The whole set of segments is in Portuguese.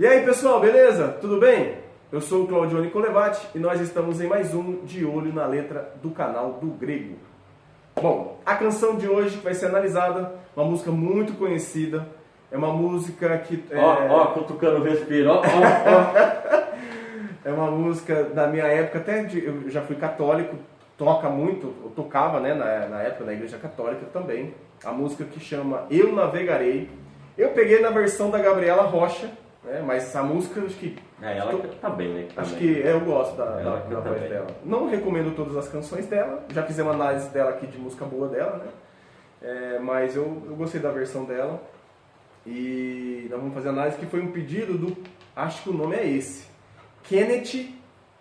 E aí pessoal, beleza? Tudo bem? Eu sou o Claudio Nicolevati e nós estamos em mais um De Olho na Letra do canal do Grego. Bom, a canção de hoje vai ser analisada, uma música muito conhecida, é uma música que... Ó, é... ó, cutucando o respiro, ó, ó, ó. é uma música da minha época, até de, eu já fui católico, toca muito, eu tocava né, na, na época na igreja católica também, a música que chama Eu Navegarei. Eu peguei na versão da Gabriela Rocha, né, mas a música acho que. É, ela tô, tá bem, né? Acho que eu gosto da, da, da voz dela. Não recomendo todas as canções dela, já fiz uma análise dela aqui de música boa dela, né? É, mas eu, eu gostei da versão dela. E nós vamos fazer análise que foi um pedido do. Acho que o nome é esse. Kenneth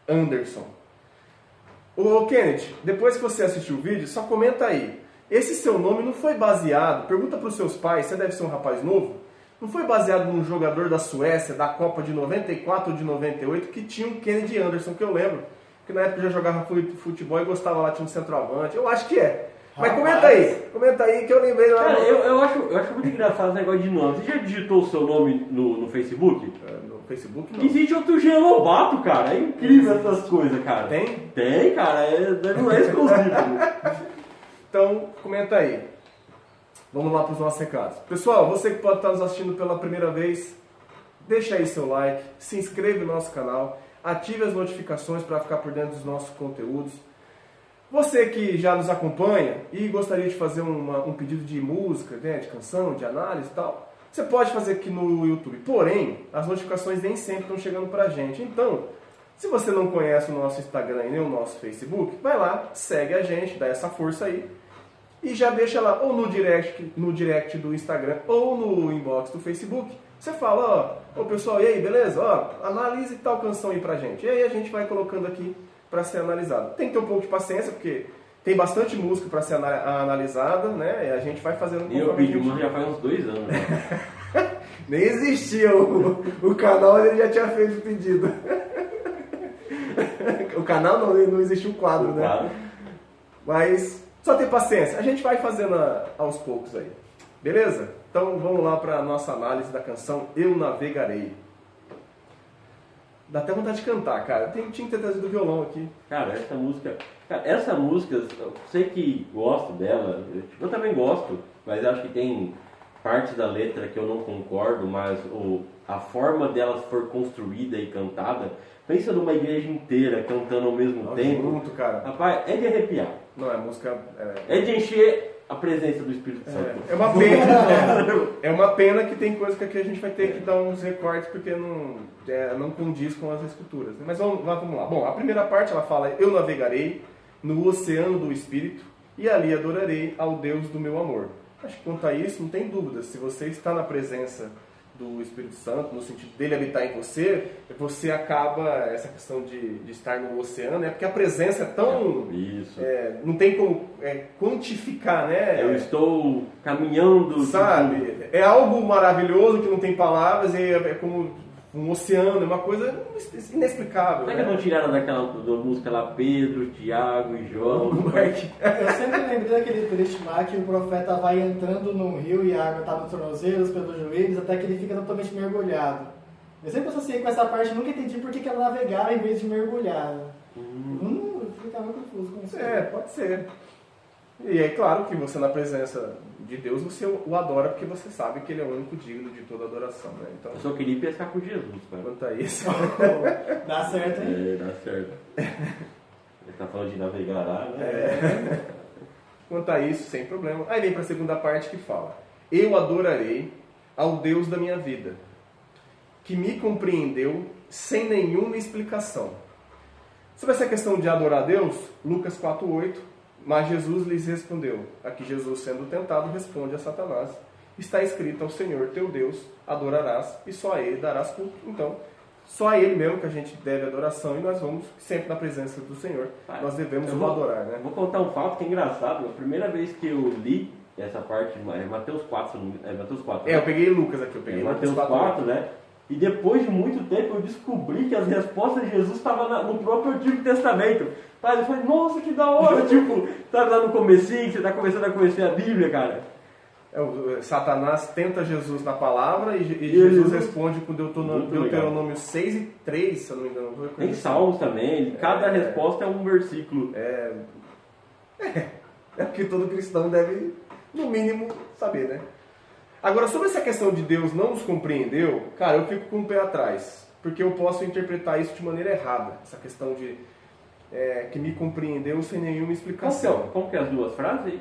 Anderson. Ô Kenneth, depois que você assistiu o vídeo, só comenta aí. Esse seu nome não foi baseado, pergunta para os seus pais, você deve ser um rapaz novo, não foi baseado num jogador da Suécia, da Copa de 94 ou de 98, que tinha um Kennedy Anderson, que eu lembro. Que na época eu já jogava futebol e gostava lá, tinha um centroavante. Eu acho que é. Mas comenta aí, comenta aí que eu lembrei lá. Cara, eu, eu, acho, eu acho muito engraçado esse negócio de nome. Você já digitou o seu nome no, no Facebook? É, no Facebook não. Existe outro Jean Lobato, cara. É incrível essas coisas, cara. Tem? Tem, cara. É, não é exclusivo. então, comenta aí. Vamos lá para os nossos recados. Pessoal, você que pode estar nos assistindo pela primeira vez, deixa aí seu like, se inscreve no nosso canal, ative as notificações para ficar por dentro dos nossos conteúdos. Você que já nos acompanha e gostaria de fazer uma, um pedido de música, né, de canção, de análise e tal, você pode fazer aqui no YouTube. Porém, as notificações nem sempre estão chegando para a gente. Então, se você não conhece o nosso Instagram e nem o nosso Facebook, vai lá, segue a gente, dá essa força aí e já deixa lá ou no direct, no direct do Instagram ou no inbox do Facebook. Você fala, ó, ô pessoal, e aí, beleza? Ó, analise tal canção aí pra gente. E aí a gente vai colocando aqui para ser analisado. Tem que ter um pouco de paciência, porque tem bastante música para ser analisada, né? E a gente vai fazendo um E eu pedi música já faz uns dois anos. Né? Nem existia o, o canal, ele já tinha feito o pedido. o canal não, não existia o quadro, o né? Quadro. Mas só ter paciência, a gente vai fazendo aos poucos aí. Beleza? Então vamos lá para a nossa análise da canção Eu Navegarei. Dá até vontade de cantar, cara. Tem, tinha que ter trazido o violão aqui. Cara, essa música. Cara, essa música, eu sei que gosto dela, eu, eu também gosto, mas acho que tem partes da letra que eu não concordo, mas o, a forma dela for construída e cantada, pensa numa igreja inteira cantando ao mesmo Nossa, tempo. Junto, cara. Rapaz, é de arrepiar. Não, é música. É, é de encher a presença do Espírito é, Santo. É, uma pena. é uma pena que tem coisa que aqui a gente vai ter que dar uns recortes porque não, é, não condiz com as escrituras. Mas vamos, vamos lá. Bom, a primeira parte ela fala: Eu navegarei no oceano do Espírito e ali adorarei ao Deus do meu amor. Acho que quanto a isso, não tem dúvida. Se você está na presença do Espírito Santo, no sentido dele habitar em você, você acaba, essa questão de, de estar no oceano, é porque a presença é tão. Isso. É, não tem como é, quantificar, né? Eu estou caminhando. Sabe? É algo maravilhoso que não tem palavras, e é, é como um oceano, é uma coisa inexplicável. Será né? que não tiraram daquela da música lá Pedro, Tiago e João? Eu sempre lembrei daquele trecho lá que o profeta vai entrando num rio e a água está nos tornozelos, pelos joelhos, até que ele fica totalmente mergulhado. Eu sempre associei com essa parte, nunca entendi por que, que ela navegava em vez de mergulhar. Hum. Hum, eu ficava confuso com isso. É, pode ser. E é claro que você na presença de Deus, você o adora porque você sabe que ele é o único digno de toda adoração. Né? Então, eu só queria pescar com Jesus, cara. Quanto a isso. dá certo, hein? É, dá certo. Ele tá falando de navegar lá, né? É. Quanto a isso, sem problema. Aí vem para a segunda parte que fala: Eu adorarei ao Deus da minha vida, que me compreendeu sem nenhuma explicação. Sobre essa questão de adorar a Deus, Lucas 4,8 mas Jesus lhes respondeu: Aqui Jesus, sendo tentado, responde a Satanás: Está escrito ao Senhor teu Deus: adorarás e só a Ele darás culto. Então, só a Ele mesmo que a gente deve adoração e nós vamos sempre na presença do Senhor. Ah, nós devemos o adorar, né? Vou contar um fato que é engraçado. A primeira vez que eu li essa parte, é Mateus 4, é Mateus 4. É, né? eu peguei Lucas aqui, eu peguei é, Mateus 4, 4 né? E depois de muito tempo eu descobri que as respostas de Jesus estavam no próprio Antigo Testamento. Pai, eu falei, nossa, que da hora, tipo, tá lá no comecinho, você tá começando a conhecer a Bíblia, cara. é, o- é, Satanás tenta Jesus na palavra e, e E Jesus Jesus- responde com Deuteronômio. Deuteronômio 6 e 3, se eu não me engano. Tem assim. salmos também, cada resposta é um versículo. É o que todo cristão deve, no mínimo, saber, né? Agora, sobre essa questão de Deus não nos compreendeu, cara, eu fico com o pé atrás. Porque eu posso interpretar isso de maneira errada. Essa questão de é, que me compreendeu sem nenhuma Como que, é, explicação. como que é as duas frases?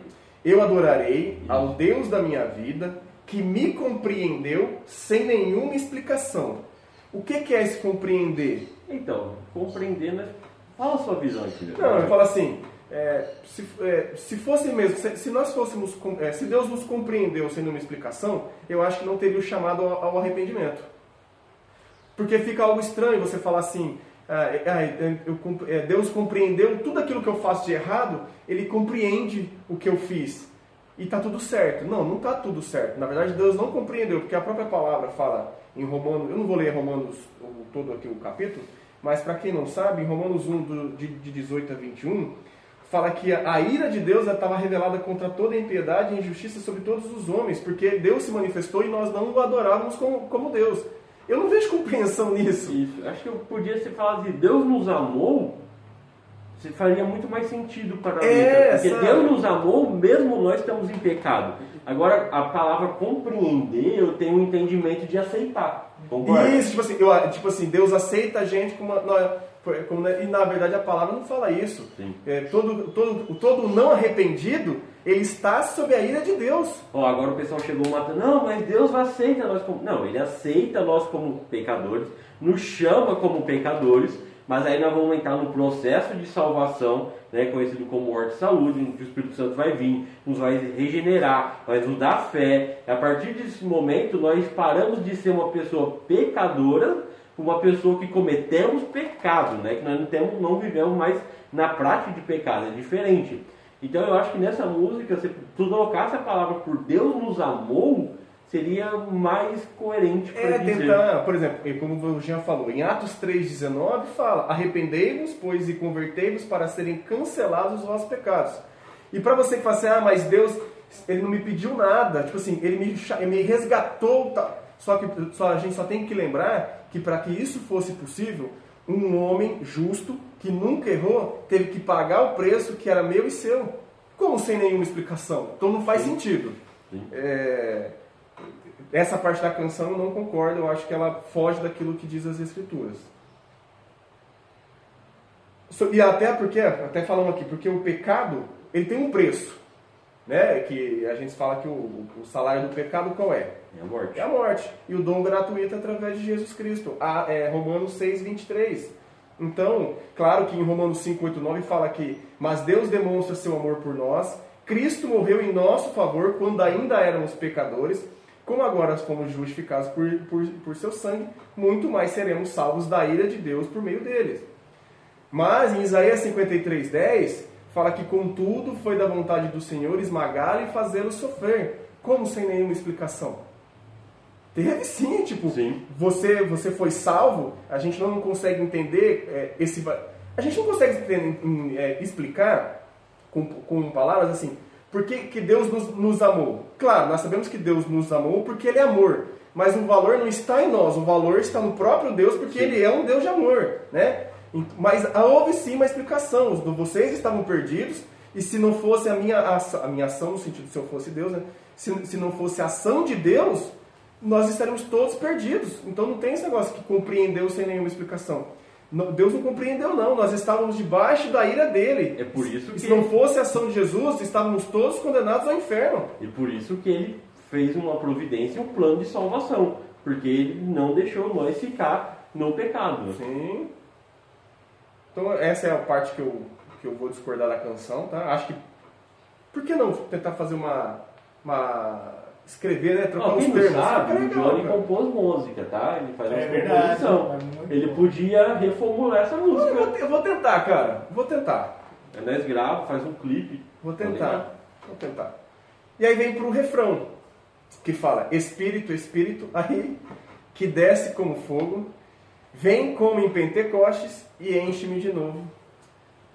Eu adorarei ao Deus da minha vida, que me compreendeu sem nenhuma explicação. O que, que é esse compreender? Então, compreendendo. Fala a sua visão aqui. né? Não, eu falo assim, é, se, é, se fosse mesmo, se, se nós fôssemos, é, se Deus nos compreendeu sem nenhuma explicação, eu acho que não teria o chamado ao, ao arrependimento. Porque fica algo estranho você falar assim, ah, é, é, eu é, Deus compreendeu tudo aquilo que eu faço de errado, Ele compreende o que eu fiz. E tá tudo certo. Não, não tá tudo certo. Na verdade, Deus não compreendeu, porque a própria palavra fala em Romanos, eu não vou ler Romanos todo aqui o capítulo, mas para quem não sabe, em Romanos 1, do- de, de 18 a 21, fala que a, ira de Deus estava revelada contra toda a impiedade e injustiça sobre todos os homens, porque Deus se manifestou e nós não o adorávamos como, como Deus. Eu não vejo compreensão nisso. Isso. Acho que eu podia ser falado assim, Deus nos amou, se faria muito mais sentido para É, letra. Porque sabe? Deus nos amou, mesmo nós estamos em pecado. Agora, a palavra compreender, eu tenho um entendimento de aceitar. Concorda? Isso, tipo assim, eu, tipo assim, Deus aceita a gente como, uma- e na verdade a palavra não fala isso. É, todo, todo, todo não arrependido, ele está sob a ira de Deus. Ó, agora o pessoal chegou matando, não, mas Deus aceita nós como. Não, ele aceita nós como pecadores, nos chama como pecadores, mas aí nós vamos entrar no processo de salvação, né, conhecido como morte e saúde, em que o Espírito Santo vai vir, nos vai regenerar, vai nos dar fé. A partir desse momento, nós paramos de ser uma pessoa pecadora uma pessoa que cometemos pecado, né, que nós não, temos, não vivemos mais na prática de pecado, é diferente. Então eu acho que nessa música, se tu colocasse a palavra por Deus nos amou, seria mais coerente É dizer. tentar, por exemplo, como o Jean falou, em Atos 3,19 fala: Arrependei-vos, pois, e convertei-vos para serem cancelados os vossos pecados. E para você que fala assim, ah, mas Deus, ele não me pediu nada, tipo assim, ele me, ele me resgatou. Tá? Só que só, a gente só tem que lembrar que para que isso fosse possível, um homem justo, que nunca errou, teve que pagar o preço que era meu e seu. Como sem nenhuma explicação? Então não faz sentido. Sim. É, essa parte da canção eu não concordo, eu acho que ela foge daquilo que diz as escrituras. E até porque, até falamos aqui, porque o pecado, ele tem um preço, né? Que a gente fala que o, o salário do pecado qual é? É a morte. É a morte. E o dom gratuito é através de Jesus Cristo. A, é, Romanos 6, 23. Então, claro que em Romanos 5, 8, 9 fala que Mas Deus demonstra seu amor por nós. Cristo morreu em nosso favor quando ainda éramos pecadores. Como agora fomos justificados por, por, por seu sangue, muito mais seremos salvos da ira de Deus por meio deles. Mas em Isaías 53, 10, fala que contudo foi da vontade do Senhor esmagá-lo e fazê-lo sofrer. Como sem nenhuma explicação? Teve sim, tipo, Sim. Você, você foi salvo, a gente não consegue entender é, esse. A gente não consegue é, explicar com, com palavras assim, por que, que Deus nos, nos amou. Claro, nós sabemos que Deus nos amou porque Ele é amor. Mas o valor não está em nós, o valor está no próprio Deus porque Sim. Ele é um Deus de amor, né? Mas houve sim uma explicação. Os- Vocês estavam perdidos e se não fosse a minha, ação- a minha ação, no sentido de se eu fosse Deus, né? se, se não fosse a ação de Deus, nós estaríamos todos perdidos. Então não tem esse negócio que compreendeu sem nenhuma explicação. Deus não compreendeu, não. Nós estávamos debaixo da ira dele. É por isso E se que- não fosse a ação de Jesus, estávamos todos condenados ao inferno. E por isso que ele fez uma providência, um plano de salvação. Porque ele não deixou nós ficar no pecado. Sim. Então essa é a parte que eu, que eu vou discordar da canção, tá? Acho que. Por que não tentar fazer uma. uma escrever, né? Trocar Ó, os não termos. sabe, É o Johnny cara. compôs música, tá? Ele faz É uma verdade, composição. é Ele bom. podia reformular essa Eu vou, música. te- eu vou tentar, cara. Vou tentar. Aí Nós grava, faz um clipe. Vou Tá tentar. Vou tentar. E aí vem pro refrão, que fala: Espírito, Espírito, aí, que desce como fogo, vem como em Pentecostes e enche-me de novo.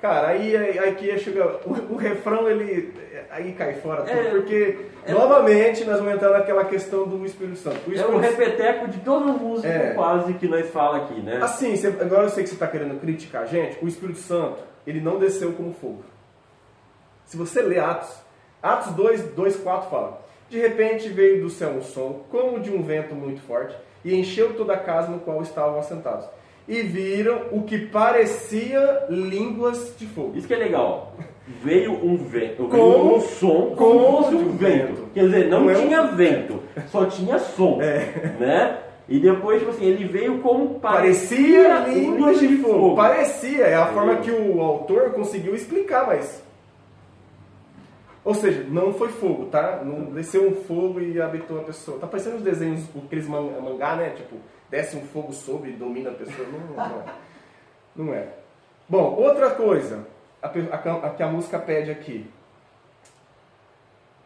Cara, aí, aí, aí que chega. O, o refrão, ele. Aí cai fora tudo, É, porque é- novamente nós vamos entrar naquela questão do Espírito Santo. O É Espírito um repeteco de todas as músicas É. quase que nós fala aqui, né? Assim, você- agora eu sei que você está querendo criticar a gente, o Espírito Santo, ele não desceu como fogo. Se você lê Atos, Atos 2, 2 4 fala: De repente veio do céu um som, como de um vento muito forte, e encheu toda a casa no qual estavam assentados. E viram o que parecia línguas de fogo. Isso que é legal. Veio um vento, veio Como- um som como, como fosse um vento. vento. Quer dizer, não, Não é um tinha vento, só tinha som. É. Né? E depois, tipo assim, ele veio como Parecia um línguas de fogo. Parecia, é a É. forma que o autor conseguiu explicar, mas. Ou seja, não foi fogo, tá? Não desceu um fogo e habitou a pessoa. Tá parecendo os desenhos, aqueles man- mangá, né? Tipo, desce um fogo sobre e domina a pessoa. Não, não é. Não é. Bom, outra coisa a, a, a que a música pede aqui.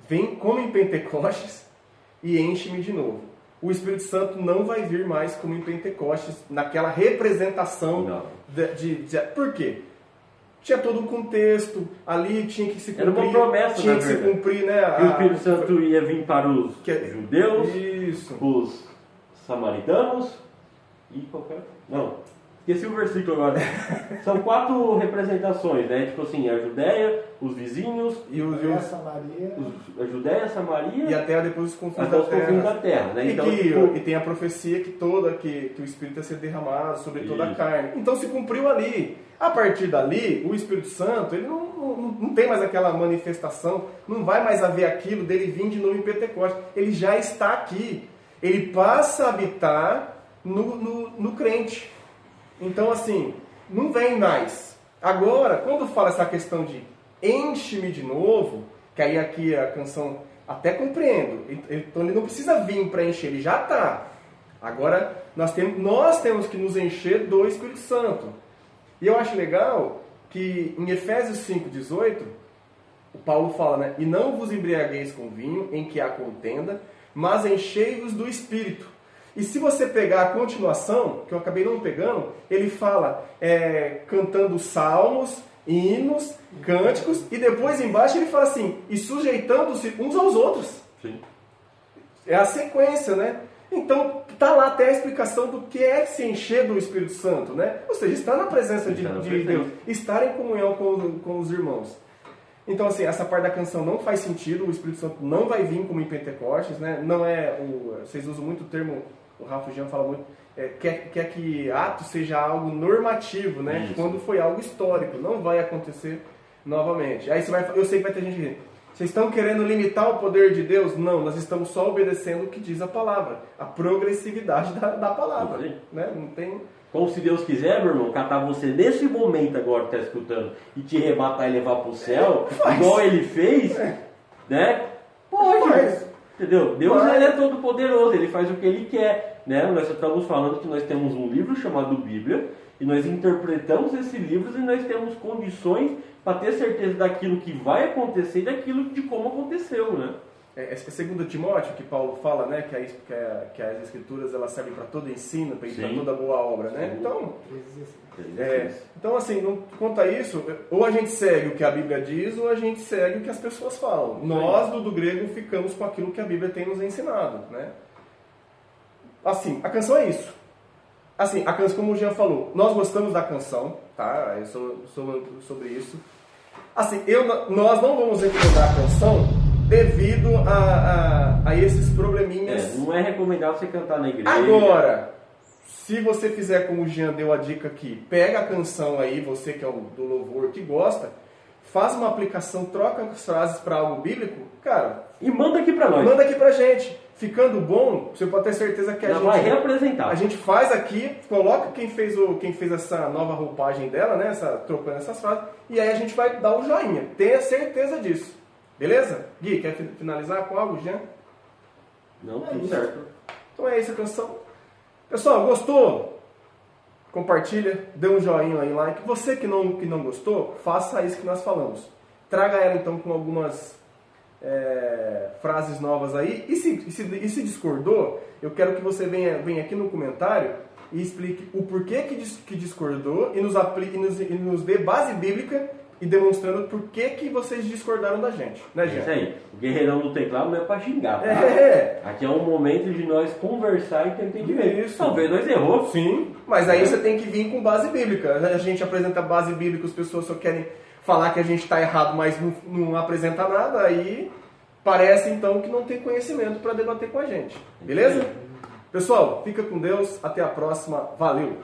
Vem como em Pentecostes e enche-me de novo. O Espírito Santo não vai vir mais como em Pentecostes, naquela representação de, de, de- Por quê? Tinha todo um contexto, ali tinha que se cumprir. Era uma promessa, Tinha que se cumprir, né? E o a- Espírito Santo ia vir para os que- é judeus, Isso. os samaritanos e qualquer. Não, esqueci o versículo agora. São quatro representações, né? Tipo assim, a Judéia, os vizinhos, E, os, e, os- Essa Maria. os- a Judéia, Samaria e até depois os confins da os confins terra. da terra, né? E, Então, que, tipo, e tem a profecia que toda que, que o Espírito ia ser derramado sobre toda a Isso. carne. Então se cumpriu ali. A partir dali, o Espírito Santo ele não, não, não tem mais aquela manifestação, não vai mais haver aquilo dele vir de novo em Pentecostes. Ele já está aqui. Ele passa a habitar no, no, no crente. Então, assim, não vem mais. Agora, quando fala essa questão de enche-me de novo, que aí aqui a canção até compreendo. Então ele não precisa vir para encher, ele já está. Agora nós temos, nós temos que nos encher do Espírito Santo. E eu acho legal que em Efésios 5,18, o Paulo fala, né? E não vos embriagueis com vinho, em que há contenda, mas enchei-vos do Espírito. E se você pegar a continuação, que eu acabei não pegando, ele fala é, cantando salmos, hinos, cânticos, e depois embaixo ele fala assim, e sujeitando-se uns aos outros. sim. É a sequência, né? Então, tá lá até a explicação do que é se encher do Espírito Santo, né? Ou seja, estar na presença de, de. Deus, estar em comunhão com, com os irmãos. Então, assim, essa parte da canção não faz sentido, o Espírito Santo não vai vir como em Pentecostes, né? Não é o... Vocês usam muito o termo, o Rafa Jean fala muito, é, quer, quer que ato seja algo normativo, né? Isso. Quando foi algo histórico, não vai acontecer novamente. Aí você vai, eu sei que vai ter gente rindo. Vocês estão querendo limitar o poder de Deus? Não, nós estamos só obedecendo o que diz a palavra, a progressividade da, da palavra, Sim. né? Não tem Como se Deus quiser, meu irmão, catar você nesse momento agora que tá escutando e te arrebatar e levar pro céu, Faz. igual ele fez, né? Pode. Faz. Entendeu? Deus ele é todo poderoso, ele faz o que ele quer, né? Nós estamos falando que nós temos um livro chamado Bíblia e nós interpretamos esse livro e nós temos condições para ter certeza daquilo que vai acontecer e daquilo de como aconteceu, né? É, é segundo Timóteo que Paulo fala, né, que, a, que, a- que as escrituras elas servem para todo ensino, para toda boa obra, né? Sim. Então, é, então assim, não, quanto a isso, ou a gente segue o que a Bíblia diz, ou a gente segue o que as pessoas falam. Nós do, do grego ficamos com aquilo que a Bíblia tem nos ensinado, né? Assim, a canção é isso. Assim, a canção, como o Jean falou, nós gostamos da canção, tá? Eu sou, sou sobre isso. Assim, eu, nós não vamos recomendar a canção devido a, a, a esses probleminhas. É, não é recomendável você cantar na igreja. Agora, se você fizer como o Jean deu a dica aqui, pega a canção aí, você que é o do louvor que gosta, faz uma aplicação, troca as frases para algo bíblico, cara, E manda aqui pra nós. manda aqui pra gente. Ficando bom, você pode ter certeza que a Ela vai gente reapresentar. a gente faz aqui, coloca quem fez, o, quem fez essa nova roupagem dela, né? Essa, trocando essas frases, e aí a gente vai dar o joinha. Tenha certeza disso. Beleza? Gui, quer fi- finalizar com algo, Jean? Não, É tudo isso. certo. Então é isso a canção. Pessoal, gostou? Compartilha, dê um joinha aí, like. Você que não, que não gostou, faça isso que nós falamos. Traga ela então com algumas é, frases novas aí. E se, e, se, e se discordou, eu quero que você venha, venha aqui no comentário e explique o porquê que, dis- que discordou e nos, apli- e nos, e nos dê base bíblica e demonstrando por que, que vocês discordaram da gente. Né, É isso aí. O guerreirão do teclado não é pra xingar, tá? É, Aqui é um momento de nós conversar e ter entendimento. Isso. Talvez nós errou. sim, mas aí você tem que vir com base bíblica. A gente apresenta base bíblica, as pessoas só querem falar que a gente está errado, mas não, não apresenta nada, aí parece então que não tem conhecimento para debater com a gente. Beleza? Pessoal, fica com Deus, até a próxima, valeu!